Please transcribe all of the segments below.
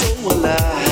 Just yourself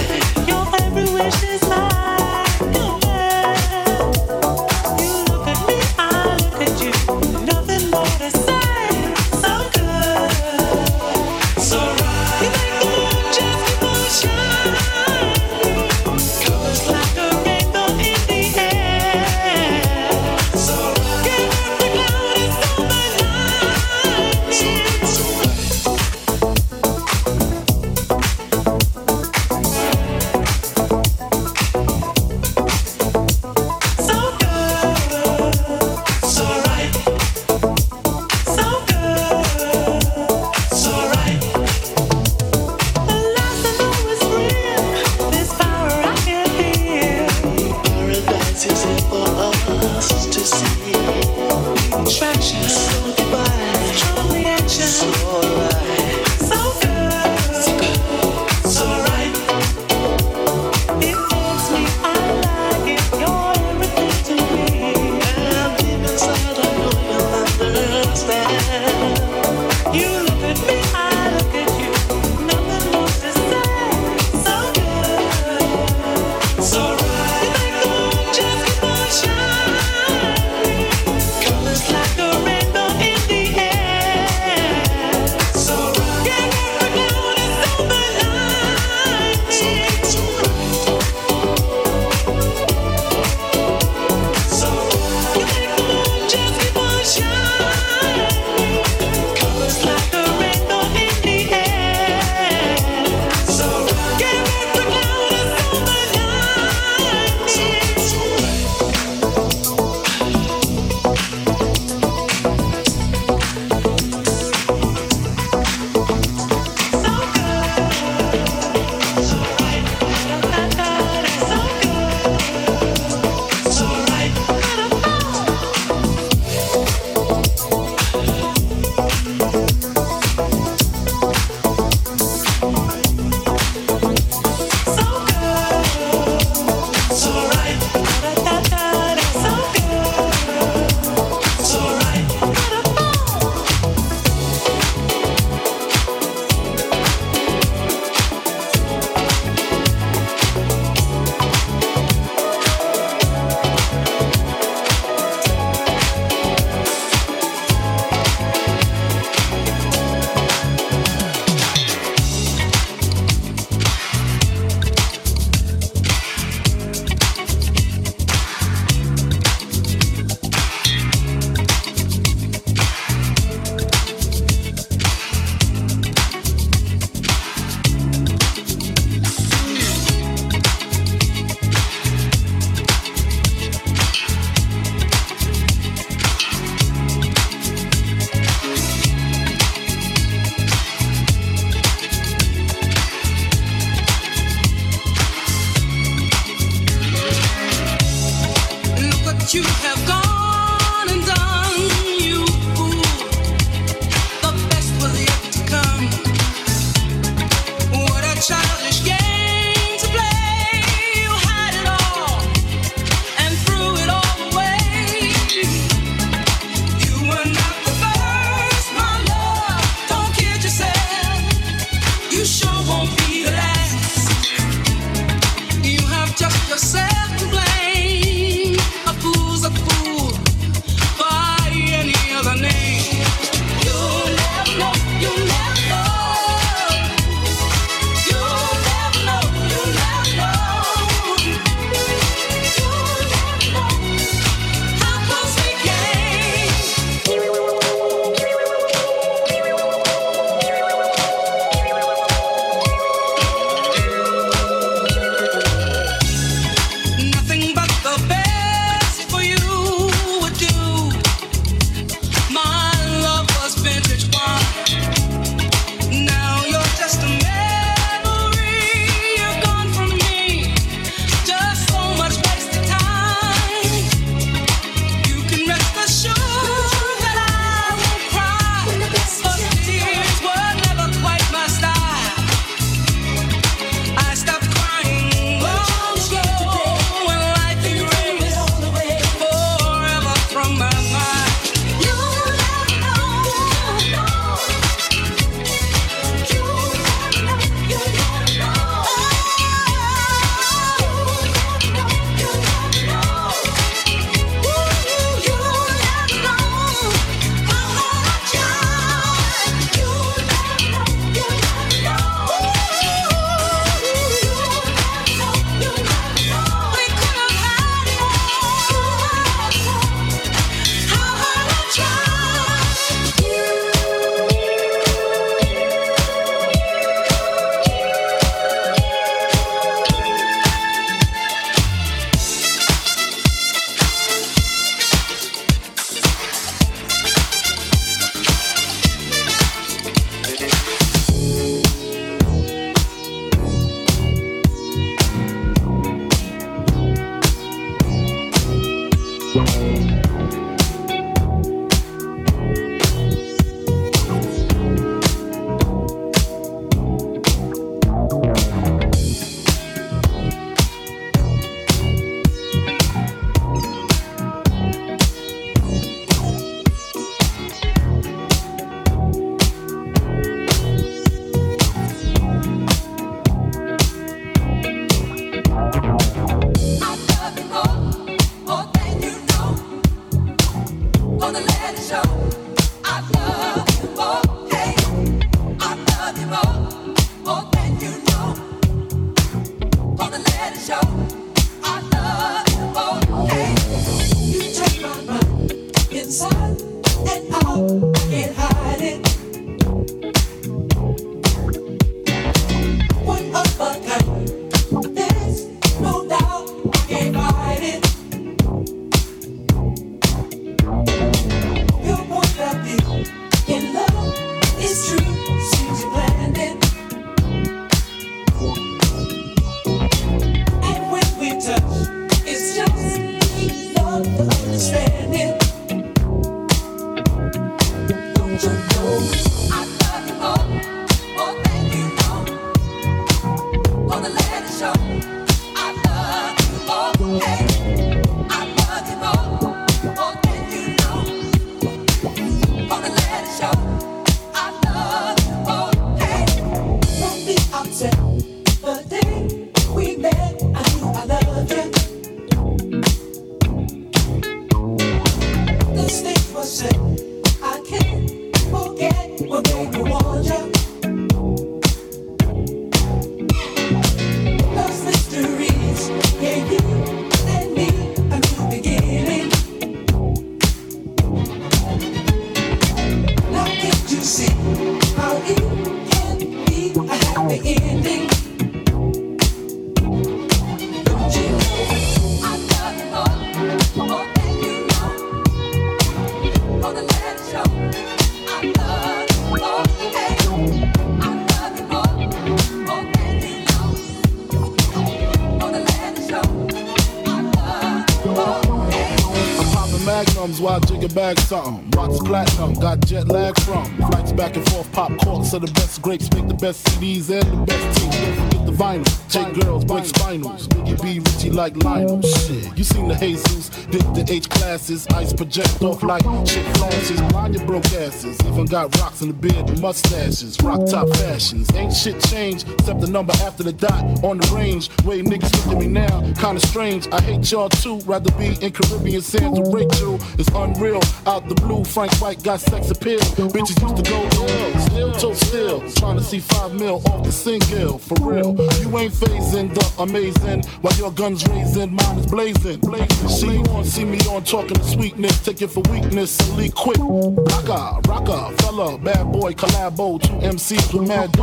bag something. Rocks platinum, got jet lag from. Flights back and forth, pop corks of the best grapes, make the best CDs and the best teams. Don't forget the vinyl. Take girls, break spinals. Biggie B, Richie like Lionel. Shit, you seen the Jesus, did the H classes, ice project off like shit flashes. Blind your broke asses, even got rocks in the beard and mustaches. Rock top fashions, ain't shit changed except the number after the dot on the range. Way niggas look at me now, kinda strange. I hate y'all too, rather be in Caribbean sands with Rachel. It's unreal. Out the blue, Frank White got sex appeal. Bitches used to go ill, still toe still. Trying to see five mil off the single, for real. You ain't phasing the amazing while your guns raising, mine is blazing. blazing. You on, see me on, talking sweetness. Take it for weakness and leak quick. Rocker, rocker, fella, bad boy, collabo. Two MCs with mad.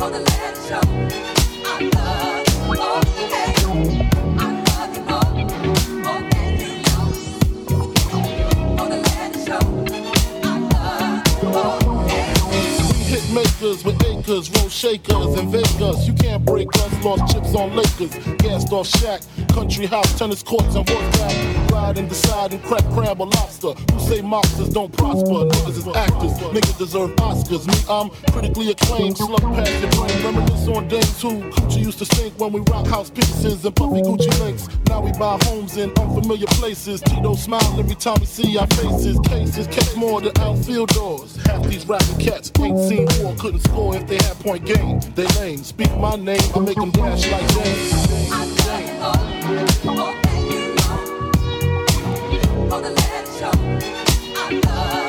On the last show. makers with acres, roll shakers and Vegas. You can't break us, lost chips on Lakers, gassed off Shaq, country house, tennis courts and horseback. Ride and decide and crack crab or lobster. Who say mobsters don't prosper? Niggas is actors, niggas deserve Oscars. Me, I'm critically acclaimed, slug past your brain. Reminisce on days who Gucci used to stink when we rock house pieces and puffy Gucci links. Now we buy homes in unfamiliar places. Tito smile every time we see our faces. Cases catch more than outfield doors. Half these rapping cats ain't seen war couldn't score if they had point game. They lame. Speak my name, I make them dash like James. On the last show, I love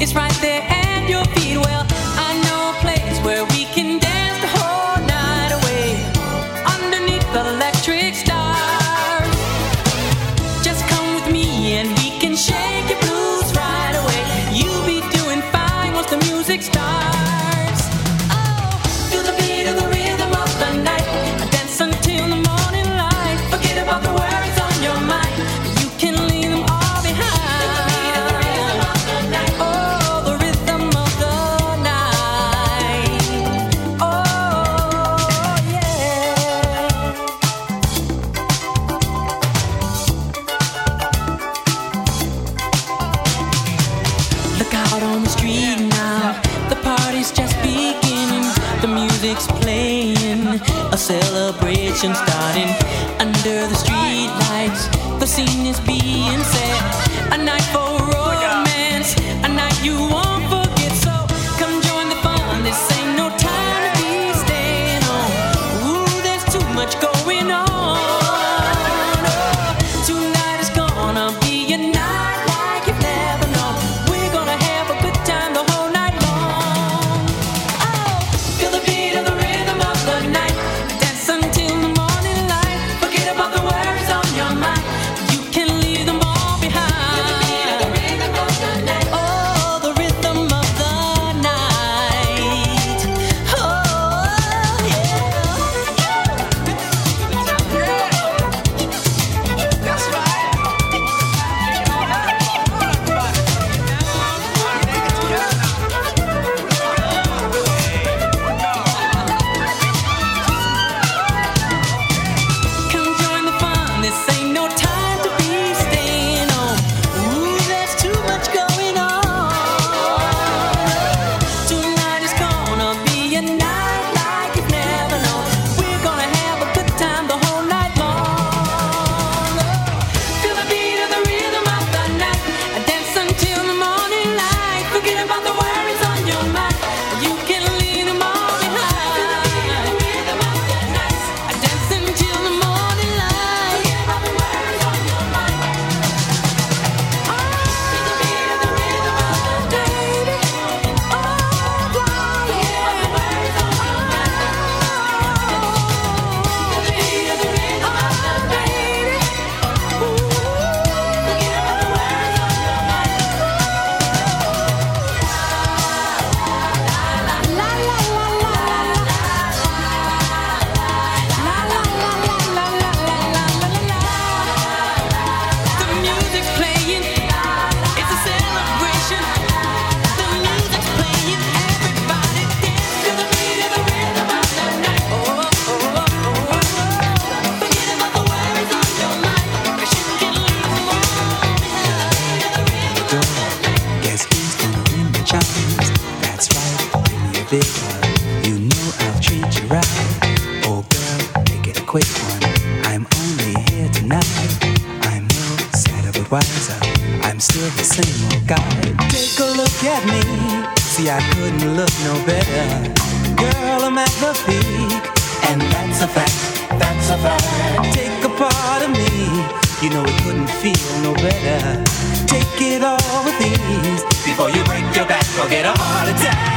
It's right there. Or get a heart attack.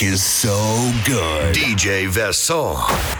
Is so good. DJ Vincent.